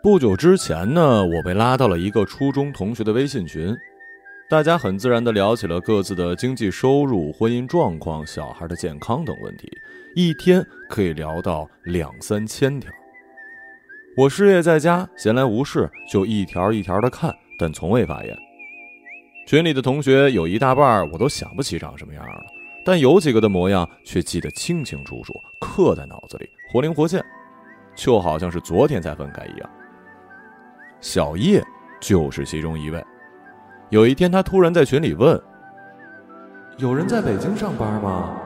不久之前呢，我被拉到了一个初中同学的微信群，大家很自然地聊起了各自的经济收入、婚姻状况、小孩的健康等问题，一天可以聊到两三千条。我失业在家，闲来无事就一条一条的看，但从未发言。群里的同学有一大半我都想不起长什么样了，但有几个的模样却记得清清楚楚，刻在脑子里，活灵活现，就好像是昨天才分开一样。小叶就是其中一位。有一天，他突然在群里问：“有人在北京上班吗？”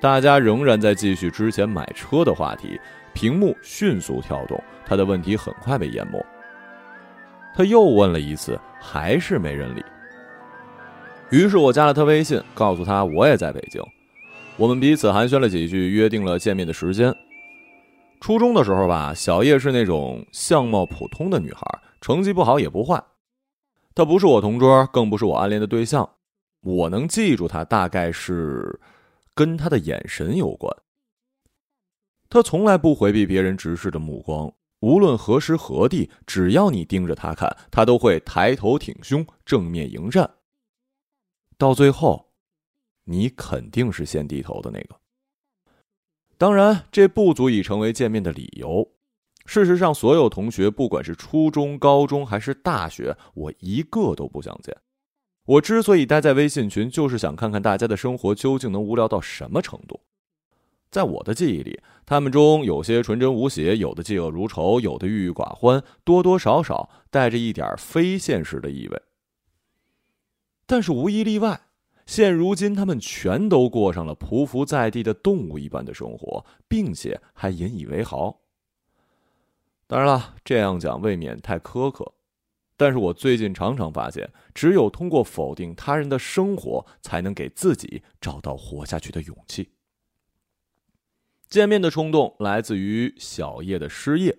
大家仍然在继续之前买车的话题。屏幕迅速跳动，他的问题很快被淹没。他又问了一次，还是没人理。于是我加了他微信，告诉他我也在北京。我们彼此寒暄了几句，约定了见面的时间。初中的时候吧，小叶是那种相貌普通的女孩，成绩不好也不坏。她不是我同桌，更不是我暗恋的对象。我能记住她，大概是跟她的眼神有关。他从来不回避别人直视的目光，无论何时何地，只要你盯着他看，他都会抬头挺胸，正面迎战。到最后，你肯定是先低头的那个。当然，这不足以成为见面的理由。事实上，所有同学，不管是初中、高中还是大学，我一个都不想见。我之所以待在微信群，就是想看看大家的生活究竟能无聊到什么程度。在我的记忆里，他们中有些纯真无邪，有的嫉恶如仇，有的郁郁寡欢，多多少少带着一点非现实的意味。但是无一例外，现如今他们全都过上了匍匐在地的动物一般的生活，并且还引以为豪。当然了，这样讲未免太苛刻，但是我最近常常发现，只有通过否定他人的生活，才能给自己找到活下去的勇气。见面的冲动来自于小叶的失业，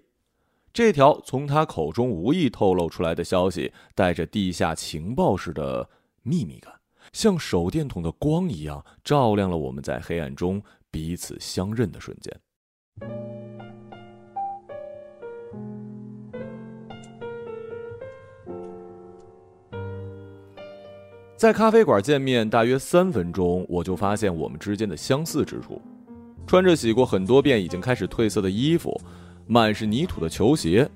这条从他口中无意透露出来的消息，带着地下情报式的秘密感，像手电筒的光一样，照亮了我们在黑暗中彼此相认的瞬间。在咖啡馆见面大约三分钟，我就发现我们之间的相似之处。穿着洗过很多遍、已经开始褪色的衣服，满是泥土的球鞋，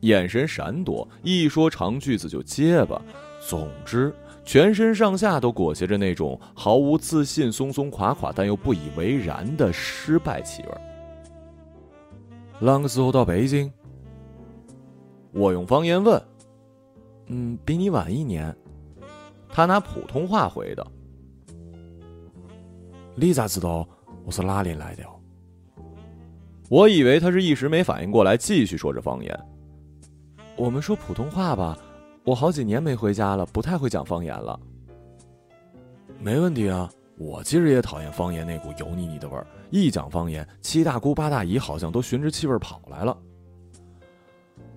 眼神闪躲，一说长句子就结巴。总之，全身上下都裹挟着那种毫无自信、松松垮垮但又不以为然的失败气味。啷个时候到北京？我用方言问。嗯，比你晚一年。他拿普通话回的。你咋知道？我是哪里来的？我以为他是一时没反应过来，继续说着方言。我们说普通话吧，我好几年没回家了，不太会讲方言了。没问题啊，我其实也讨厌方言那股油腻腻的味儿。一讲方言，七大姑八大姨好像都循着气味跑来了。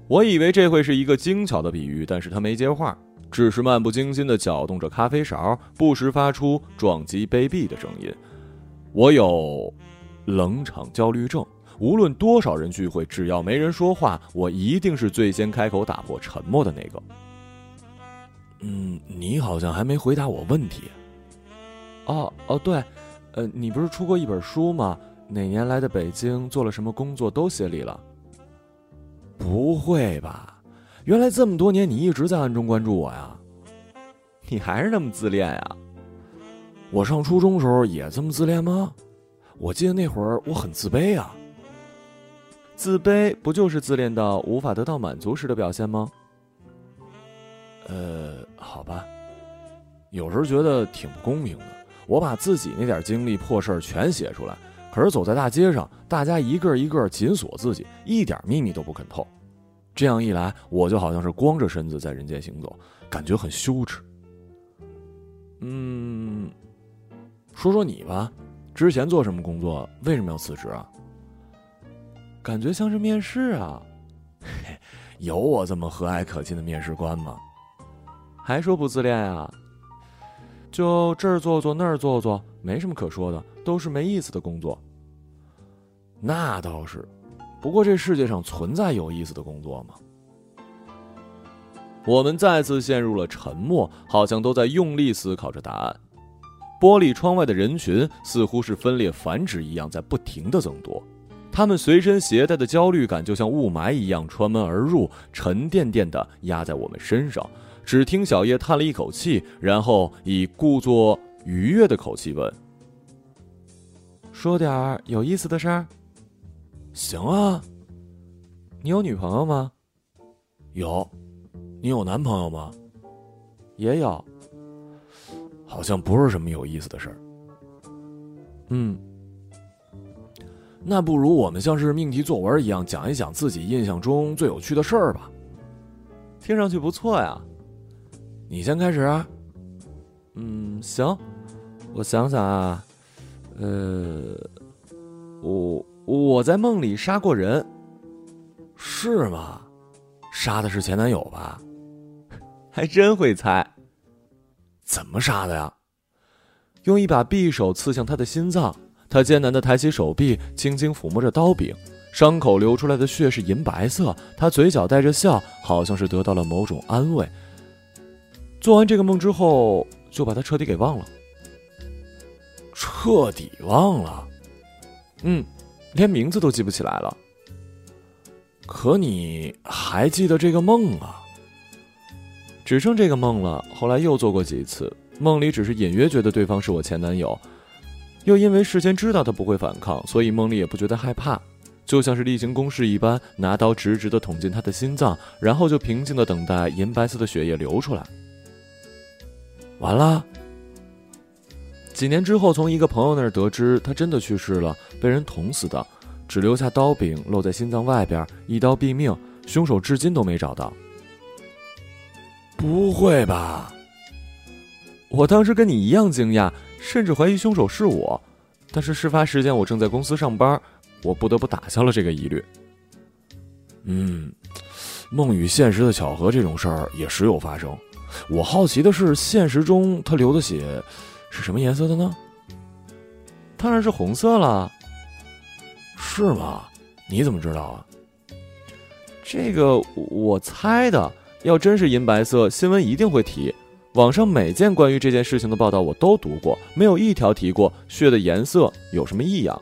我以为这会是一个精巧的比喻，但是他没接话，只是漫不经心的搅动着咖啡勺，不时发出撞击杯壁的声音。我有冷场焦虑症，无论多少人聚会，只要没人说话，我一定是最先开口打破沉默的那个。嗯，你好像还没回答我问题。哦哦，对，呃，你不是出过一本书吗？哪年来的北京，做了什么工作都写里了。不会吧？原来这么多年你一直在暗中关注我呀？你还是那么自恋呀？我上初中时候也这么自恋吗？我记得那会儿我很自卑啊。自卑不就是自恋到无法得到满足时的表现吗？呃，好吧，有时候觉得挺不公平的。我把自己那点经历破事儿全写出来，可是走在大街上，大家一个一个紧锁自己，一点秘密都不肯透。这样一来，我就好像是光着身子在人间行走，感觉很羞耻。嗯。说说你吧，之前做什么工作？为什么要辞职啊？感觉像是面试啊，嘿 有我这么和蔼可亲的面试官吗？还说不自恋啊？就这儿坐坐那儿坐坐，没什么可说的，都是没意思的工作。那倒是，不过这世界上存在有意思的工作吗？我们再次陷入了沉默，好像都在用力思考着答案。玻璃窗外的人群似乎是分裂繁殖一样，在不停的增多。他们随身携带的焦虑感就像雾霾一样穿门而入，沉甸甸的压在我们身上。只听小叶叹了一口气，然后以故作愉悦的口气问：“说点有意思的事儿。”“行啊。”“你有女朋友吗？”“有。”“你有男朋友吗？”“也有。”好像不是什么有意思的事儿。嗯，那不如我们像是命题作文一样讲一讲自己印象中最有趣的事儿吧。听上去不错呀。你先开始啊。嗯，行。我想想啊，呃，我我在梦里杀过人。是吗？杀的是前男友吧？还真会猜。怎么杀的呀？用一把匕首刺向他的心脏，他艰难的抬起手臂，轻轻抚摸着刀柄，伤口流出来的血是银白色。他嘴角带着笑，好像是得到了某种安慰。做完这个梦之后，就把他彻底给忘了。彻底忘了？嗯，连名字都记不起来了。可你还记得这个梦啊？只剩这个梦了。后来又做过几次，梦里只是隐约觉得对方是我前男友，又因为事先知道他不会反抗，所以梦里也不觉得害怕，就像是例行公事一般，拿刀直直的捅进他的心脏，然后就平静的等待银白色的血液流出来。完了。几年之后，从一个朋友那儿得知，他真的去世了，被人捅死的，只留下刀柄露在心脏外边，一刀毙命，凶手至今都没找到。不会吧！我当时跟你一样惊讶，甚至怀疑凶手是我。但是事发时间我正在公司上班，我不得不打消了这个疑虑。嗯，梦与现实的巧合这种事儿也时有发生。我好奇的是，现实中他流的血是什么颜色的呢？当然是红色了。是吗？你怎么知道啊？这个我猜的。要真是银白色，新闻一定会提。网上每件关于这件事情的报道我都读过，没有一条提过血的颜色有什么异样。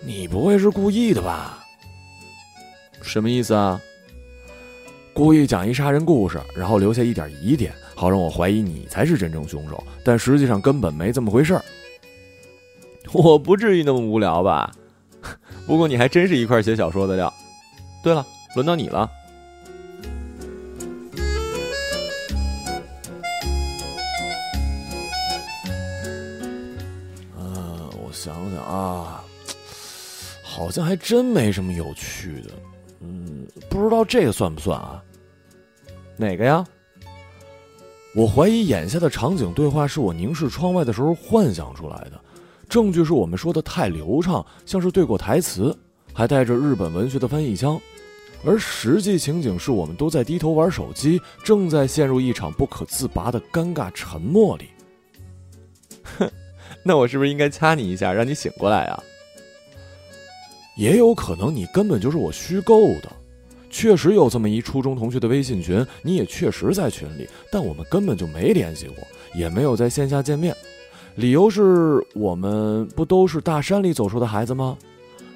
你不会是故意的吧？什么意思啊？故意讲一杀人故事，然后留下一点疑点，好让我怀疑你才是真正凶手，但实际上根本没这么回事儿。我不至于那么无聊吧？不过你还真是一块写小说的料。对了，轮到你了。我想想啊，好像还真没什么有趣的。嗯，不知道这个算不算啊？哪个呀？我怀疑眼下的场景对话是我凝视窗外的时候幻想出来的，证据是我们说的太流畅，像是对过台词，还带着日本文学的翻译腔，而实际情景是我们都在低头玩手机，正在陷入一场不可自拔的尴尬沉默里。哼。那我是不是应该掐你一下，让你醒过来啊？也有可能你根本就是我虚构的，确实有这么一初中同学的微信群，你也确实在群里，但我们根本就没联系过，也没有在线下见面。理由是我们不都是大山里走出的孩子吗？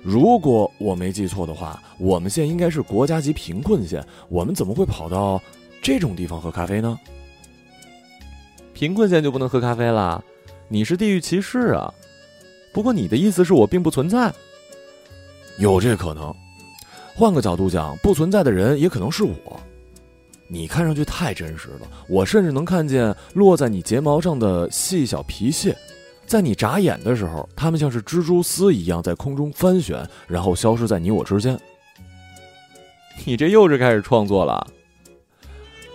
如果我没记错的话，我们县应该是国家级贫困县，我们怎么会跑到这种地方喝咖啡呢？贫困县就不能喝咖啡了？你是地域歧视啊！不过你的意思是我并不存在，有这可能。换个角度讲，不存在的人也可能是我。你看上去太真实了，我甚至能看见落在你睫毛上的细小皮屑，在你眨眼的时候，它们像是蜘蛛丝一样在空中翻旋，然后消失在你我之间。你这又是开始创作了。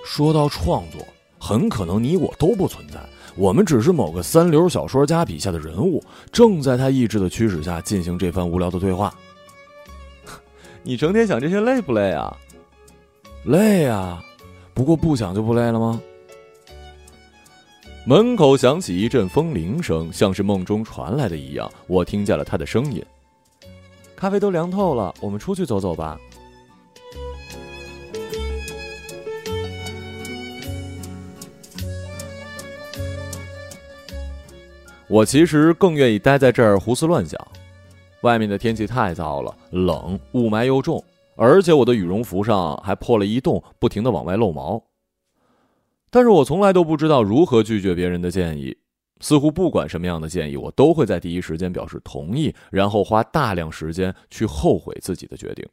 说到创作，很可能你我都不存在。我们只是某个三流小说家笔下的人物，正在他意志的驱使下进行这番无聊的对话。你成天想这些累不累啊？累啊，不过不想就不累了吗？门口响起一阵风铃声，像是梦中传来的一样。我听见了他的声音：“咖啡都凉透了，我们出去走走吧。我其实更愿意待在这儿胡思乱想。外面的天气太糟了，冷，雾霾又重，而且我的羽绒服上还破了一洞，不停的往外漏毛。但是我从来都不知道如何拒绝别人的建议，似乎不管什么样的建议，我都会在第一时间表示同意，然后花大量时间去后悔自己的决定。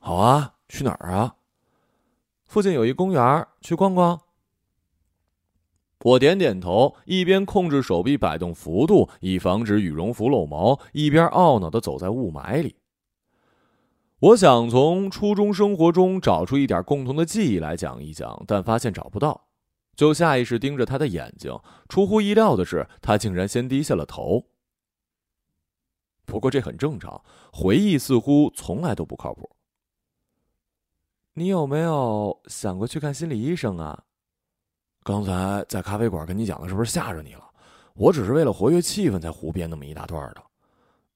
好啊，去哪儿啊？附近有一公园，去逛逛。我点点头，一边控制手臂摆动幅度，以防止羽绒服漏毛，一边懊恼的走在雾霾里。我想从初中生活中找出一点共同的记忆来讲一讲，但发现找不到，就下意识盯着他的眼睛。出乎意料的是，他竟然先低下了头。不过这很正常，回忆似乎从来都不靠谱。你有没有想过去看心理医生啊？刚才在咖啡馆跟你讲的是不是吓着你了？我只是为了活跃气氛才胡编那么一大段的。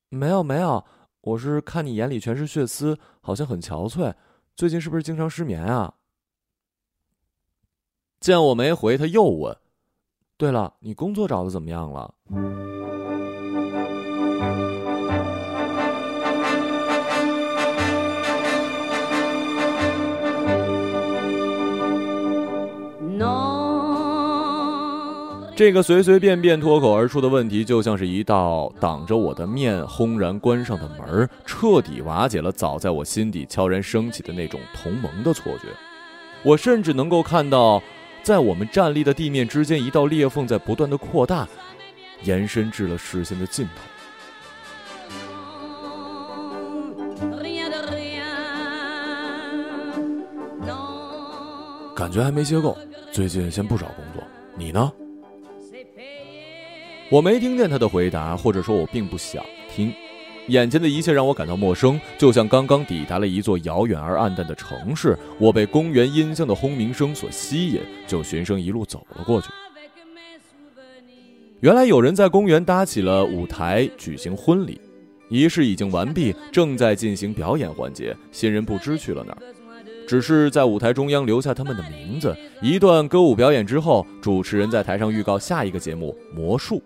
没有没有，我是看你眼里全是血丝，好像很憔悴。最近是不是经常失眠啊？见我没回，他又问：“对了，你工作找的怎么样了？”这个随随便便脱口而出的问题，就像是一道挡着我的面轰然关上的门，彻底瓦解了早在我心底悄然升起的那种同盟的错觉。我甚至能够看到，在我们站立的地面之间，一道裂缝在不断的扩大，延伸至了视线的尽头。感觉还没歇够，最近先不找工作，你呢？我没听见他的回答，或者说，我并不想听。眼前的一切让我感到陌生，就像刚刚抵达了一座遥远而暗淡的城市。我被公园音箱的轰鸣声所吸引，就循声一路走了过去。原来有人在公园搭起了舞台，举行婚礼，仪式已经完毕，正在进行表演环节。新人不知去了哪儿，只是在舞台中央留下他们的名字。一段歌舞表演之后，主持人在台上预告下一个节目——魔术。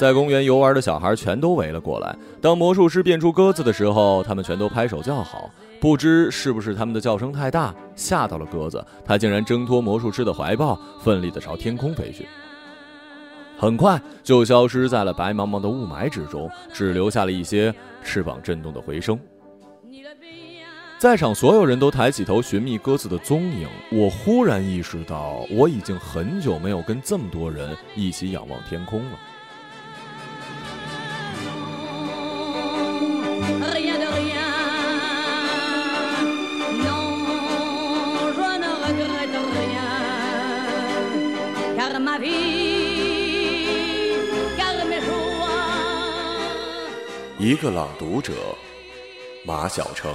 在公园游玩的小孩全都围了过来。当魔术师变出鸽子的时候，他们全都拍手叫好。不知是不是他们的叫声太大，吓到了鸽子，它竟然挣脱魔术师的怀抱，奋力地朝天空飞去。很快就消失在了白茫茫的雾霾之中，只留下了一些翅膀震动的回声。在场所有人都抬起头寻觅鸽子的踪影。我忽然意识到，我已经很久没有跟这么多人一起仰望天空了。一个朗读者，马晓成。